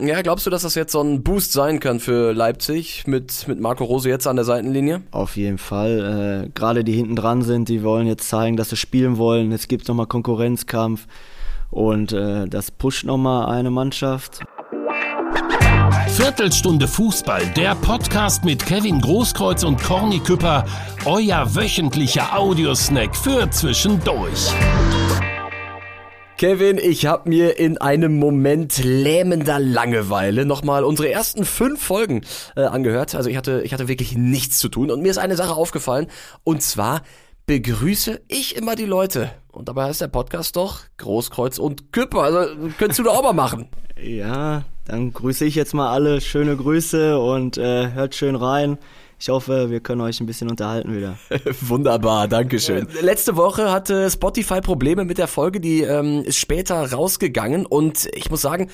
Ja, glaubst du, dass das jetzt so ein Boost sein kann für Leipzig mit, mit Marco Rose jetzt an der Seitenlinie? Auf jeden Fall. Äh, Gerade die hinten dran sind, die wollen jetzt zeigen, dass sie spielen wollen. Jetzt gibt es nochmal Konkurrenzkampf und äh, das pusht nochmal eine Mannschaft. Viertelstunde Fußball, der Podcast mit Kevin Großkreuz und Corny Küpper, euer wöchentlicher Audiosnack für zwischendurch. Kevin, ich habe mir in einem Moment lähmender Langeweile nochmal unsere ersten fünf Folgen äh, angehört. Also ich hatte, ich hatte wirklich nichts zu tun und mir ist eine Sache aufgefallen und zwar begrüße ich immer die Leute. Und dabei heißt der Podcast doch Großkreuz und Küpper. Also könntest du doch auch mal machen. Ja, dann grüße ich jetzt mal alle. Schöne Grüße und äh, hört schön rein. Ich hoffe, wir können euch ein bisschen unterhalten wieder. Wunderbar, Dankeschön. Letzte Woche hatte Spotify Probleme mit der Folge, die ähm, ist später rausgegangen und ich muss sagen,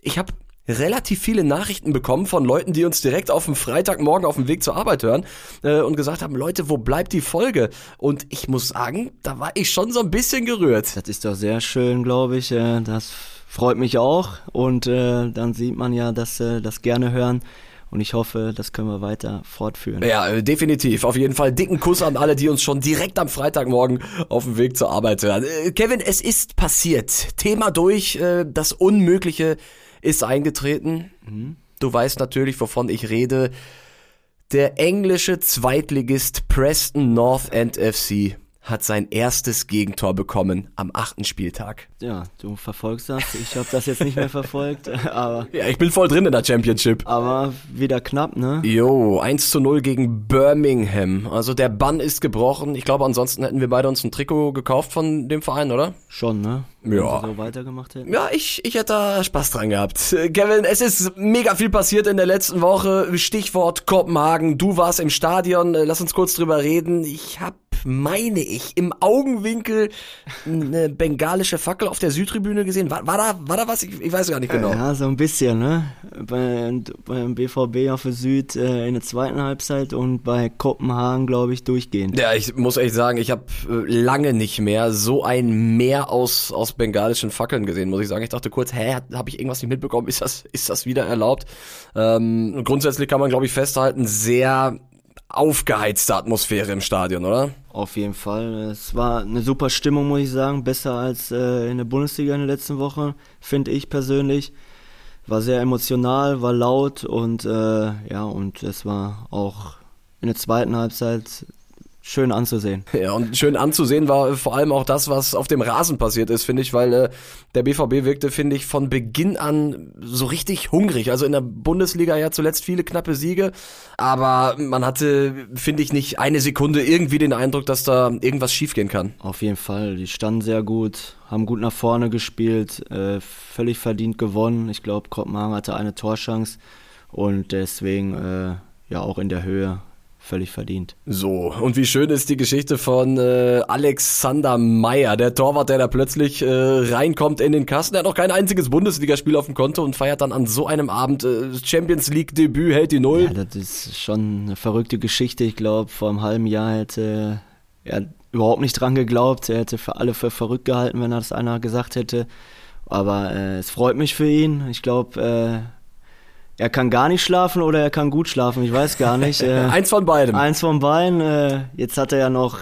ich habe relativ viele Nachrichten bekommen von Leuten, die uns direkt auf dem Freitagmorgen auf dem Weg zur Arbeit hören äh, und gesagt haben, Leute, wo bleibt die Folge? Und ich muss sagen, da war ich schon so ein bisschen gerührt. Das ist doch sehr schön, glaube ich. Äh, das freut mich auch und äh, dann sieht man ja, dass sie das gerne hören. Und ich hoffe, das können wir weiter fortführen. Ja, äh, definitiv. Auf jeden Fall dicken Kuss an alle, die uns schon direkt am Freitagmorgen auf dem Weg zur Arbeit hören. Äh, Kevin, es ist passiert. Thema durch. Äh, das Unmögliche ist eingetreten. Mhm. Du weißt natürlich, wovon ich rede. Der englische Zweitligist Preston North End FC hat sein erstes Gegentor bekommen am achten Spieltag. Ja, du verfolgst das. Ich habe das jetzt nicht mehr verfolgt, aber. Ja, ich bin voll drin in der Championship. Aber wieder knapp, ne? Jo, 1 zu 0 gegen Birmingham. Also der Bann ist gebrochen. Ich glaube, ansonsten hätten wir beide uns ein Trikot gekauft von dem Verein, oder? Schon, ne? Wenn ja. so weitergemacht hätten. Ja, ich, ich hätte da Spaß dran gehabt. Kevin, es ist mega viel passiert in der letzten Woche. Stichwort Kopenhagen. Du warst im Stadion. Lass uns kurz drüber reden. Ich hab meine ich, im Augenwinkel eine bengalische Fackel auf der Südtribüne gesehen. War, war, da, war da was? Ich, ich weiß gar nicht genau. Ja, so ein bisschen, ne? Bei, beim BVB auf der Süd äh, in der zweiten Halbzeit und bei Kopenhagen, glaube ich, durchgehend. Ja, ich muss echt sagen, ich habe äh, lange nicht mehr so ein Meer aus, aus bengalischen Fackeln gesehen, muss ich sagen. Ich dachte kurz, hä, habe ich irgendwas nicht mitbekommen? Ist das, ist das wieder erlaubt? Ähm, grundsätzlich kann man, glaube ich, festhalten, sehr aufgeheizte Atmosphäre im Stadion, oder? Auf jeden Fall. Es war eine super Stimmung, muss ich sagen. Besser als äh, in der Bundesliga in der letzten Woche, finde ich persönlich. War sehr emotional, war laut und äh, ja, und es war auch in der zweiten Halbzeit schön anzusehen. Ja, und schön anzusehen war vor allem auch das, was auf dem Rasen passiert ist, finde ich, weil äh, der BVB wirkte, finde ich, von Beginn an so richtig hungrig. Also in der Bundesliga ja zuletzt viele knappe Siege, aber man hatte, finde ich, nicht eine Sekunde irgendwie den Eindruck, dass da irgendwas schiefgehen kann. Auf jeden Fall, die standen sehr gut, haben gut nach vorne gespielt, äh, völlig verdient gewonnen. Ich glaube, Kopenhagen hatte eine Torschance und deswegen äh, ja auch in der Höhe völlig verdient. So, und wie schön ist die Geschichte von äh, Alexander Meyer, der Torwart, der da plötzlich äh, reinkommt in den Kasten. Er hat noch kein einziges Bundesligaspiel auf dem Konto und feiert dann an so einem Abend äh, Champions League Debüt, hält die Null. Ja, das ist schon eine verrückte Geschichte. Ich glaube, vor einem halben Jahr hätte er überhaupt nicht dran geglaubt. Er hätte für alle für verrückt gehalten, wenn er das einer gesagt hätte. Aber äh, es freut mich für ihn. Ich glaube, äh, er kann gar nicht schlafen oder er kann gut schlafen, ich weiß gar nicht. Äh, eins von beidem. Eins von beiden. Äh, jetzt hat er ja noch,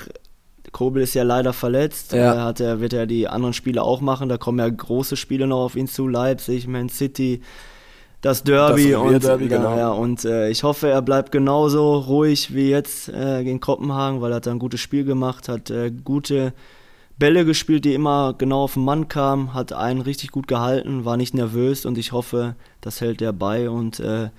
Kobel ist ja leider verletzt, ja. Äh, hat er, wird er die anderen Spiele auch machen, da kommen ja große Spiele noch auf ihn zu, Leipzig, Man City, das Derby das und, Derby, genau. ja, und äh, ich hoffe, er bleibt genauso ruhig wie jetzt äh, gegen Kopenhagen, weil er hat ein gutes Spiel gemacht, hat äh, gute Bälle gespielt, die immer genau auf den Mann kamen, hat einen richtig gut gehalten, war nicht nervös und ich hoffe, das hält er bei und äh,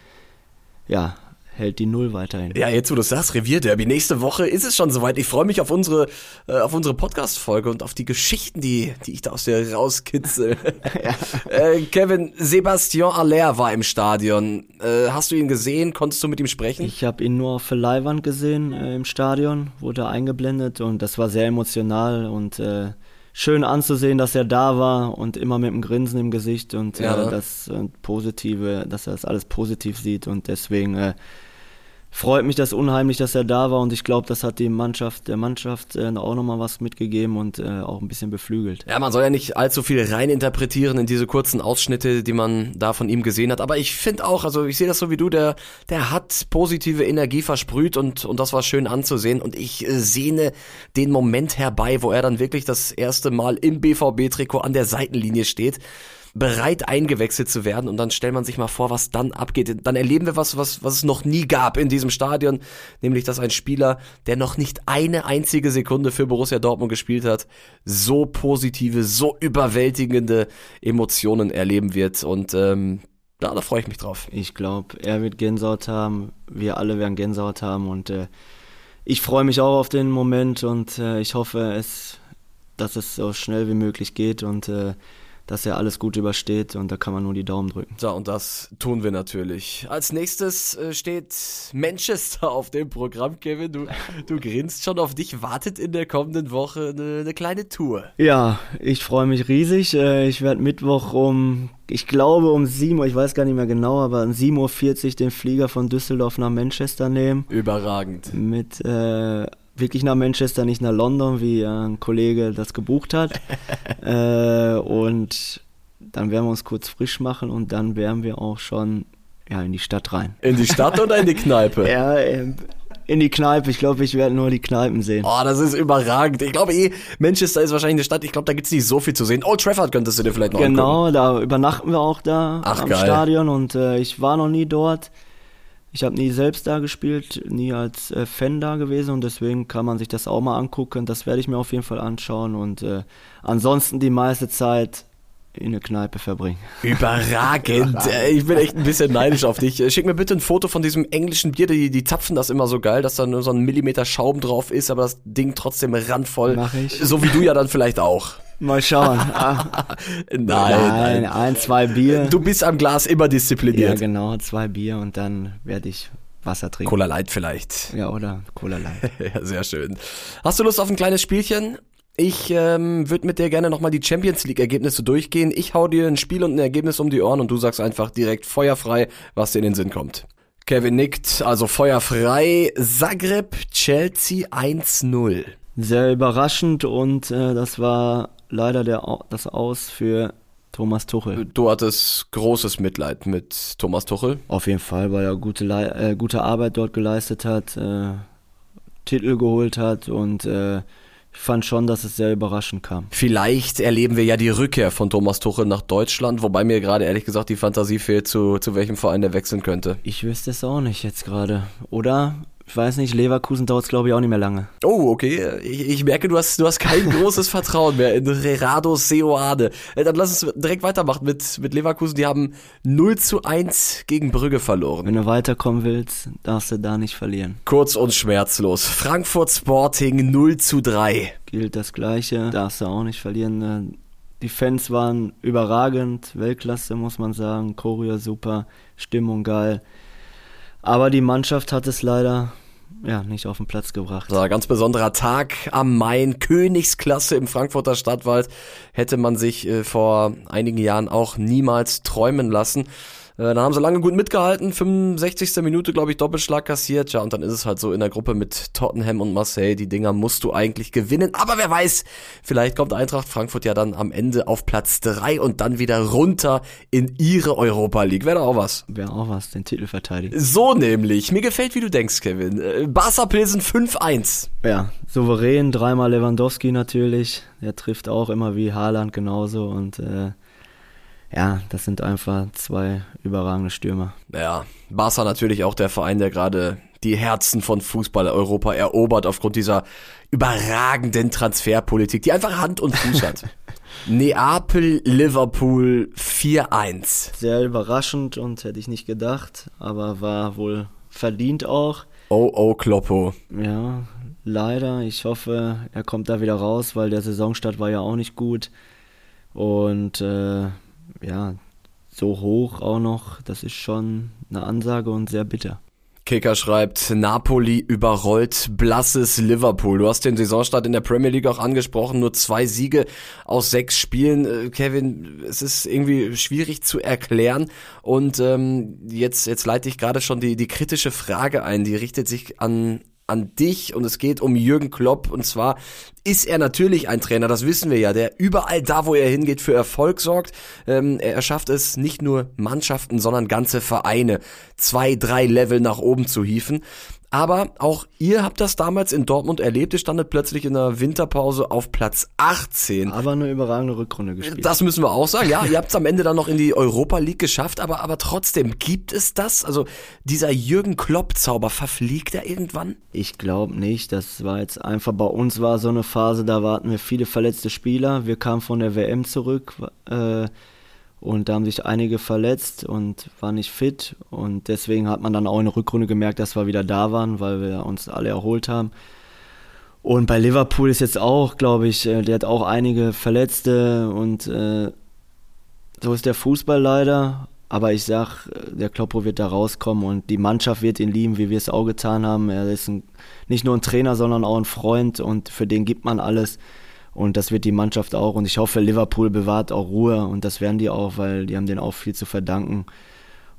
ja, hält die Null weiterhin. Ja, jetzt wo du sagst, Revierderby, nächste Woche ist es schon soweit. Ich freue mich auf unsere, äh, auf unsere Podcast-Folge und auf die Geschichten, die, die ich da aus dir rauskitzel. ja. äh, Kevin, Sebastian Aller war im Stadion. Äh, hast du ihn gesehen? Konntest du mit ihm sprechen? Ich habe ihn nur auf der Leihwand gesehen äh, im Stadion, wurde eingeblendet und das war sehr emotional und äh, schön anzusehen, dass er da war und immer mit einem Grinsen im Gesicht und ja, äh, das äh, Positive, dass er das alles positiv sieht und deswegen äh, freut mich das unheimlich, dass er da war und ich glaube, das hat die Mannschaft, der Mannschaft äh, auch nochmal was mitgegeben und äh, auch ein bisschen beflügelt. Ja, man soll ja nicht allzu viel reininterpretieren in diese kurzen Ausschnitte, die man da von ihm gesehen hat, aber ich finde auch, also ich sehe das so wie du, der, der hat positive Energie versprüht und, und das war schön anzusehen. Und ich äh, sehne den Moment herbei, wo er dann wirklich das erste Mal im BVB-Trikot an der Seitenlinie steht bereit eingewechselt zu werden und dann stellt man sich mal vor, was dann abgeht. Dann erleben wir was, was, was es noch nie gab in diesem Stadion, nämlich dass ein Spieler, der noch nicht eine einzige Sekunde für Borussia Dortmund gespielt hat, so positive, so überwältigende Emotionen erleben wird und ähm, da, da freue ich mich drauf. Ich glaube, er wird Gänsehaut haben, wir alle werden Gänsehaut haben und äh, ich freue mich auch auf den Moment und äh, ich hoffe, es, dass es so schnell wie möglich geht und äh, dass er alles gut übersteht und da kann man nur die Daumen drücken. So, und das tun wir natürlich. Als nächstes äh, steht Manchester auf dem Programm, Kevin. Du, du grinst schon auf dich, wartet in der kommenden Woche eine, eine kleine Tour. Ja, ich freue mich riesig. Äh, ich werde Mittwoch um, ich glaube um 7 Uhr, ich weiß gar nicht mehr genau, aber um 7.40 Uhr den Flieger von Düsseldorf nach Manchester nehmen. Überragend. Mit äh, wirklich nach Manchester, nicht nach London, wie ein Kollege das gebucht hat. äh, und dann werden wir uns kurz frisch machen und dann werden wir auch schon ja, in die Stadt rein. In die Stadt oder in die Kneipe? ja, ähm, in die Kneipe. Ich glaube, ich werde nur die Kneipen sehen. Oh, das ist überragend. Ich glaube eh, Manchester ist wahrscheinlich eine Stadt, ich glaube, da gibt es nicht so viel zu sehen. Old Trafford könntest du dir vielleicht noch Genau, angucken. da übernachten wir auch da Ach, am geil. Stadion und äh, ich war noch nie dort. Ich habe nie selbst da gespielt, nie als äh, Fan da gewesen und deswegen kann man sich das auch mal angucken. Das werde ich mir auf jeden Fall anschauen und äh, ansonsten die meiste Zeit in eine Kneipe verbringen. Überragend. Äh, Ich bin echt ein bisschen neidisch auf dich. Schick mir bitte ein Foto von diesem englischen Bier. Die, die zapfen das immer so geil, dass da nur so ein Millimeter Schaum drauf ist, aber das Ding trotzdem randvoll. Mach ich. So wie du ja dann vielleicht auch. Mal schauen. Ah, Nein, nein, ein, zwei Bier. Du bist am Glas immer ja, diszipliniert. genau, zwei Bier und dann werde ich Wasser trinken. Cola Light vielleicht. Ja, oder Cola Light. Ja, sehr schön. Hast du Lust auf ein kleines Spielchen? Ich ähm, würde mit dir gerne nochmal die Champions League Ergebnisse durchgehen. Ich hau dir ein Spiel und ein Ergebnis um die Ohren und du sagst einfach direkt feuerfrei, was dir in den Sinn kommt. Kevin nickt, also feuerfrei. Zagreb, Chelsea 1-0. Sehr überraschend und äh, das war leider der, das Aus für Thomas Tuchel. Du hattest großes Mitleid mit Thomas Tuchel. Auf jeden Fall, weil er gute, äh, gute Arbeit dort geleistet hat, äh, Titel geholt hat und äh, ich fand schon, dass es sehr überraschend kam. Vielleicht erleben wir ja die Rückkehr von Thomas Tuchel nach Deutschland, wobei mir gerade ehrlich gesagt die Fantasie fehlt, zu, zu welchem Verein der wechseln könnte. Ich wüsste es auch nicht jetzt gerade. Oder? Ich weiß nicht, Leverkusen dauert es glaube ich auch nicht mehr lange. Oh, okay. Ich, ich merke, du hast, du hast kein großes Vertrauen mehr in Gerardo Seoane. Äh, Dann lass uns direkt weitermachen mit, mit Leverkusen. Die haben 0 zu 1 gegen Brügge verloren. Wenn du weiterkommen willst, darfst du da nicht verlieren. Kurz und schmerzlos. Frankfurt Sporting 0 zu 3. Gilt das Gleiche, darfst du auch nicht verlieren. Äh, Die Fans waren überragend, Weltklasse muss man sagen, Choreo super, Stimmung geil. Aber die Mannschaft hat es leider ja, nicht auf den Platz gebracht. So, ganz besonderer Tag am Main, Königsklasse im Frankfurter Stadtwald, hätte man sich äh, vor einigen Jahren auch niemals träumen lassen. Äh, dann haben sie lange gut mitgehalten, 65. Minute, glaube ich, Doppelschlag kassiert. Ja, und dann ist es halt so in der Gruppe mit Tottenham und Marseille, die Dinger musst du eigentlich gewinnen. Aber wer weiß, vielleicht kommt Eintracht Frankfurt ja dann am Ende auf Platz 3 und dann wieder runter in ihre Europa League. Wäre doch auch was. Wäre auch was, den Titel verteidigen. So nämlich. Mir gefällt, wie du denkst, Kevin. Äh, Barca Pilsen 5-1. Ja, souverän, dreimal Lewandowski natürlich. Der trifft auch immer wie Haaland genauso und äh, ja, das sind einfach zwei überragende Stürmer. Ja, Barca natürlich auch der Verein, der gerade die Herzen von Fußball Europa erobert aufgrund dieser überragenden Transferpolitik, die einfach Hand und Fuß hat. Neapel, Liverpool 4-1. Sehr überraschend und hätte ich nicht gedacht, aber war wohl verdient auch. Oh, oh, Kloppo. Ja, leider. Ich hoffe, er kommt da wieder raus, weil der Saisonstart war ja auch nicht gut. Und äh, ja, so hoch auch noch, das ist schon eine Ansage und sehr bitter. Kicker schreibt, Napoli überrollt blasses Liverpool. Du hast den Saisonstart in der Premier League auch angesprochen, nur zwei Siege aus sechs Spielen. Äh, Kevin, es ist irgendwie schwierig zu erklären. Und ähm, jetzt, jetzt leite ich gerade schon die, die kritische Frage ein, die richtet sich an an dich und es geht um Jürgen Klopp und zwar ist er natürlich ein Trainer, das wissen wir ja, der überall da, wo er hingeht, für Erfolg sorgt. Ähm, er schafft es nicht nur Mannschaften, sondern ganze Vereine zwei, drei Level nach oben zu hieven. Aber auch ihr habt das damals in Dortmund erlebt. Ihr standet plötzlich in der Winterpause auf Platz 18. Aber eine überragende Rückrunde gespielt. Das müssen wir auch sagen. Ja, ihr habt es am Ende dann noch in die Europa League geschafft. Aber, aber trotzdem, gibt es das? Also dieser Jürgen Klopp-Zauber, verfliegt er irgendwann? Ich glaube nicht. Das war jetzt einfach, bei uns war so eine Phase, da warten wir viele verletzte Spieler. Wir kamen von der WM zurück. Äh, und da haben sich einige verletzt und waren nicht fit. Und deswegen hat man dann auch in der Rückrunde gemerkt, dass wir wieder da waren, weil wir uns alle erholt haben. Und bei Liverpool ist jetzt auch, glaube ich, äh, der hat auch einige Verletzte und äh, so ist der Fußball leider. Aber ich sag, äh, der Kloppo wird da rauskommen und die Mannschaft wird ihn lieben, wie wir es auch getan haben. Er ist ein, nicht nur ein Trainer, sondern auch ein Freund und für den gibt man alles. Und das wird die Mannschaft auch. Und ich hoffe, Liverpool bewahrt auch Ruhe. Und das werden die auch, weil die haben denen auch viel zu verdanken.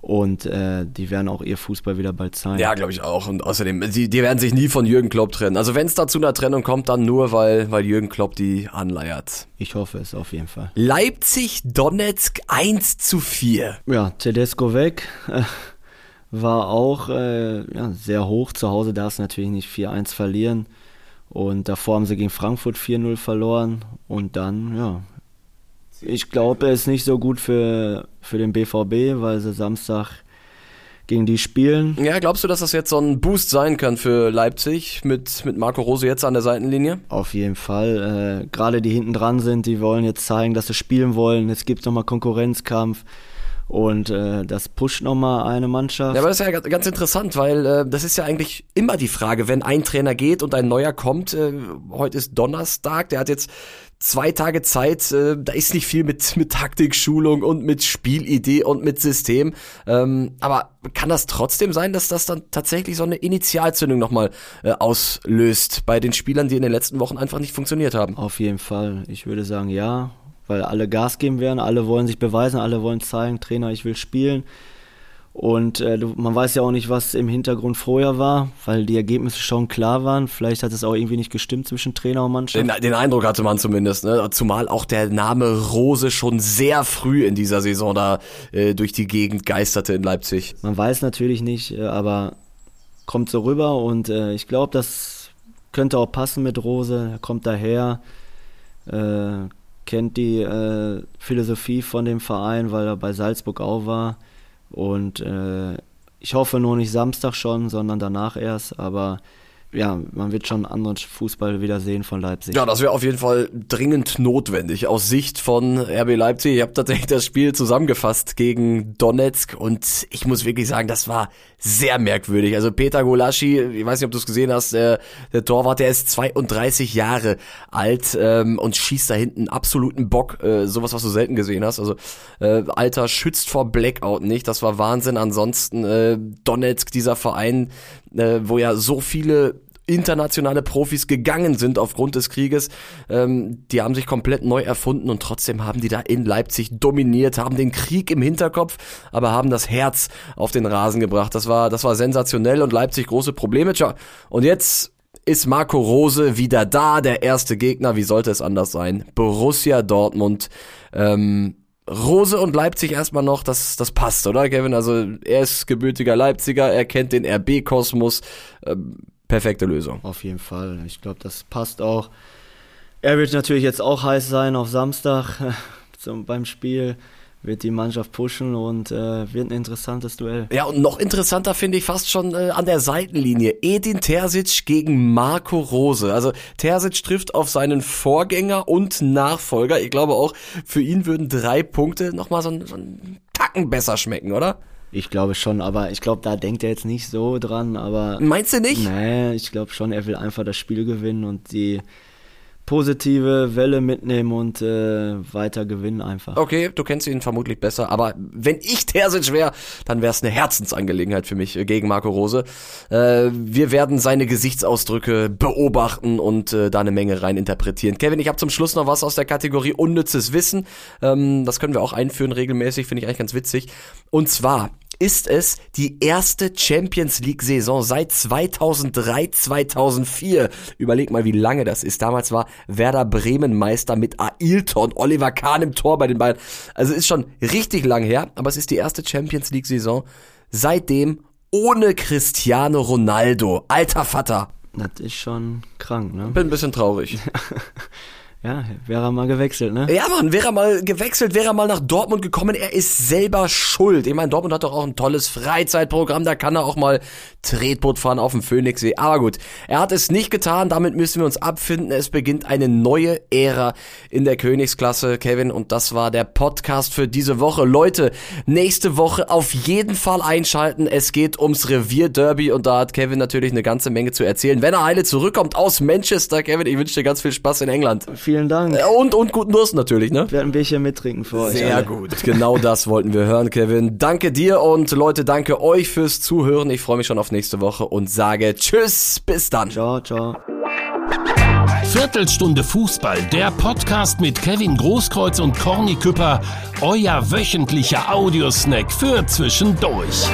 Und äh, die werden auch ihr Fußball wieder bald zeigen. Ja, glaube ich auch. Und außerdem, die, die werden sich nie von Jürgen Klopp trennen. Also wenn es da zu einer Trennung kommt, dann nur, weil, weil Jürgen Klopp die anleiert. Ich hoffe es auf jeden Fall. Leipzig, Donetsk 1 zu 4. Ja, Tedesco weg. War auch äh, ja, sehr hoch. Zu Hause darfst du natürlich nicht 4-1 verlieren. Und davor haben sie gegen Frankfurt 4-0 verloren. Und dann, ja, ich glaube, er ist nicht so gut für, für den BVB, weil sie Samstag gegen die spielen. Ja, glaubst du, dass das jetzt so ein Boost sein kann für Leipzig mit, mit Marco Rose jetzt an der Seitenlinie? Auf jeden Fall. Äh, Gerade die hinten dran sind, die wollen jetzt zeigen, dass sie spielen wollen. Es gibt nochmal Konkurrenzkampf. Und äh, das pusht nochmal eine Mannschaft. Ja, aber das ist ja ganz interessant, weil äh, das ist ja eigentlich immer die Frage, wenn ein Trainer geht und ein neuer kommt. Äh, heute ist Donnerstag, der hat jetzt zwei Tage Zeit, äh, da ist nicht viel mit, mit Taktikschulung und mit Spielidee und mit System. Ähm, aber kann das trotzdem sein, dass das dann tatsächlich so eine Initialzündung nochmal äh, auslöst bei den Spielern, die in den letzten Wochen einfach nicht funktioniert haben? Auf jeden Fall. Ich würde sagen, ja weil alle Gas geben werden, alle wollen sich beweisen, alle wollen zeigen, Trainer, ich will spielen. Und äh, man weiß ja auch nicht, was im Hintergrund vorher war, weil die Ergebnisse schon klar waren. Vielleicht hat es auch irgendwie nicht gestimmt zwischen Trainer und Mannschaft. Den, den Eindruck hatte man zumindest, ne? zumal auch der Name Rose schon sehr früh in dieser Saison da äh, durch die Gegend geisterte in Leipzig. Man weiß natürlich nicht, äh, aber kommt so rüber und äh, ich glaube, das könnte auch passen mit Rose. Er kommt daher, äh, kennt die äh, Philosophie von dem Verein, weil er bei Salzburg auch war. Und äh, ich hoffe nur nicht Samstag schon, sondern danach erst. Aber ja, man wird schon anderen Fußball wieder sehen von Leipzig. Ja, das wäre auf jeden Fall dringend notwendig aus Sicht von RB Leipzig. Ich habe tatsächlich das Spiel zusammengefasst gegen Donetsk und ich muss wirklich sagen, das war sehr merkwürdig. Also Peter Golaschi, ich weiß nicht, ob du es gesehen hast, der, der Torwart, der ist 32 Jahre alt ähm, und schießt da hinten absoluten Bock. Äh, sowas, was du selten gesehen hast. Also äh, Alter schützt vor Blackout nicht. Das war Wahnsinn. Ansonsten äh, Donetsk, dieser Verein, äh, wo ja so viele internationale Profis gegangen sind aufgrund des Krieges. Ähm, die haben sich komplett neu erfunden und trotzdem haben die da in Leipzig dominiert, haben den Krieg im Hinterkopf, aber haben das Herz auf den Rasen gebracht. Das war, das war sensationell und Leipzig große Probleme. Tja, und jetzt ist Marco Rose wieder da, der erste Gegner. Wie sollte es anders sein? Borussia Dortmund. Ähm, Rose und Leipzig erstmal noch, das, das passt, oder Kevin? Also er ist gebürtiger Leipziger, er kennt den RB-Kosmos. Ähm, perfekte Lösung. Auf jeden Fall. Ich glaube, das passt auch. Er wird natürlich jetzt auch heiß sein auf Samstag zum, beim Spiel wird die Mannschaft pushen und äh, wird ein interessantes Duell. Ja, und noch interessanter finde ich fast schon äh, an der Seitenlinie. Edin Terzic gegen Marco Rose. Also Terzic trifft auf seinen Vorgänger und Nachfolger. Ich glaube auch, für ihn würden drei Punkte nochmal so, so einen Tacken besser schmecken, oder? Ich glaube schon, aber ich glaube, da denkt er jetzt nicht so dran, aber. Meinst du nicht? Nee, ich glaube schon, er will einfach das Spiel gewinnen und die positive Welle mitnehmen und äh, weiter gewinnen einfach. Okay, du kennst ihn vermutlich besser, aber wenn ich Terzic wäre, dann wäre es eine Herzensangelegenheit für mich äh, gegen Marco Rose. Äh, wir werden seine Gesichtsausdrücke beobachten und äh, da eine Menge rein interpretieren. Kevin, ich habe zum Schluss noch was aus der Kategorie unnützes Wissen. Ähm, das können wir auch einführen regelmäßig, finde ich eigentlich ganz witzig. Und zwar ist es die erste Champions League Saison seit 2003, 2004. Überleg mal, wie lange das ist. Damals war Werder Bremen Meister mit Ailton, Oliver Kahn im Tor bei den beiden. Also ist schon richtig lang her, aber es ist die erste Champions League Saison seitdem ohne Cristiano Ronaldo. Alter Vater. Das ist schon krank, ne? Bin ein bisschen traurig. Ja, wäre er mal gewechselt, ne? Ja, Mann, wäre er mal gewechselt, wäre er mal nach Dortmund gekommen. Er ist selber schuld. Ich meine, Dortmund hat doch auch ein tolles Freizeitprogramm. Da kann er auch mal Tretboot fahren auf dem Phoenixsee. Aber gut, er hat es nicht getan. Damit müssen wir uns abfinden. Es beginnt eine neue Ära in der Königsklasse, Kevin. Und das war der Podcast für diese Woche. Leute, nächste Woche auf jeden Fall einschalten. Es geht ums Revierderby und da hat Kevin natürlich eine ganze Menge zu erzählen. Wenn er heile zurückkommt aus Manchester, Kevin, ich wünsche dir ganz viel Spaß in England. Vielen Dank. Und, und guten Durst natürlich, ne? Ich werde ein Bierchen mittrinken für euch. Sehr alle. gut. Genau das wollten wir hören, Kevin. Danke dir und Leute, danke euch fürs Zuhören. Ich freue mich schon auf nächste Woche und sage Tschüss, bis dann. Ciao, ciao. Viertelstunde Fußball, der Podcast mit Kevin Großkreuz und Corny Küpper, euer wöchentlicher Audiosnack für zwischendurch.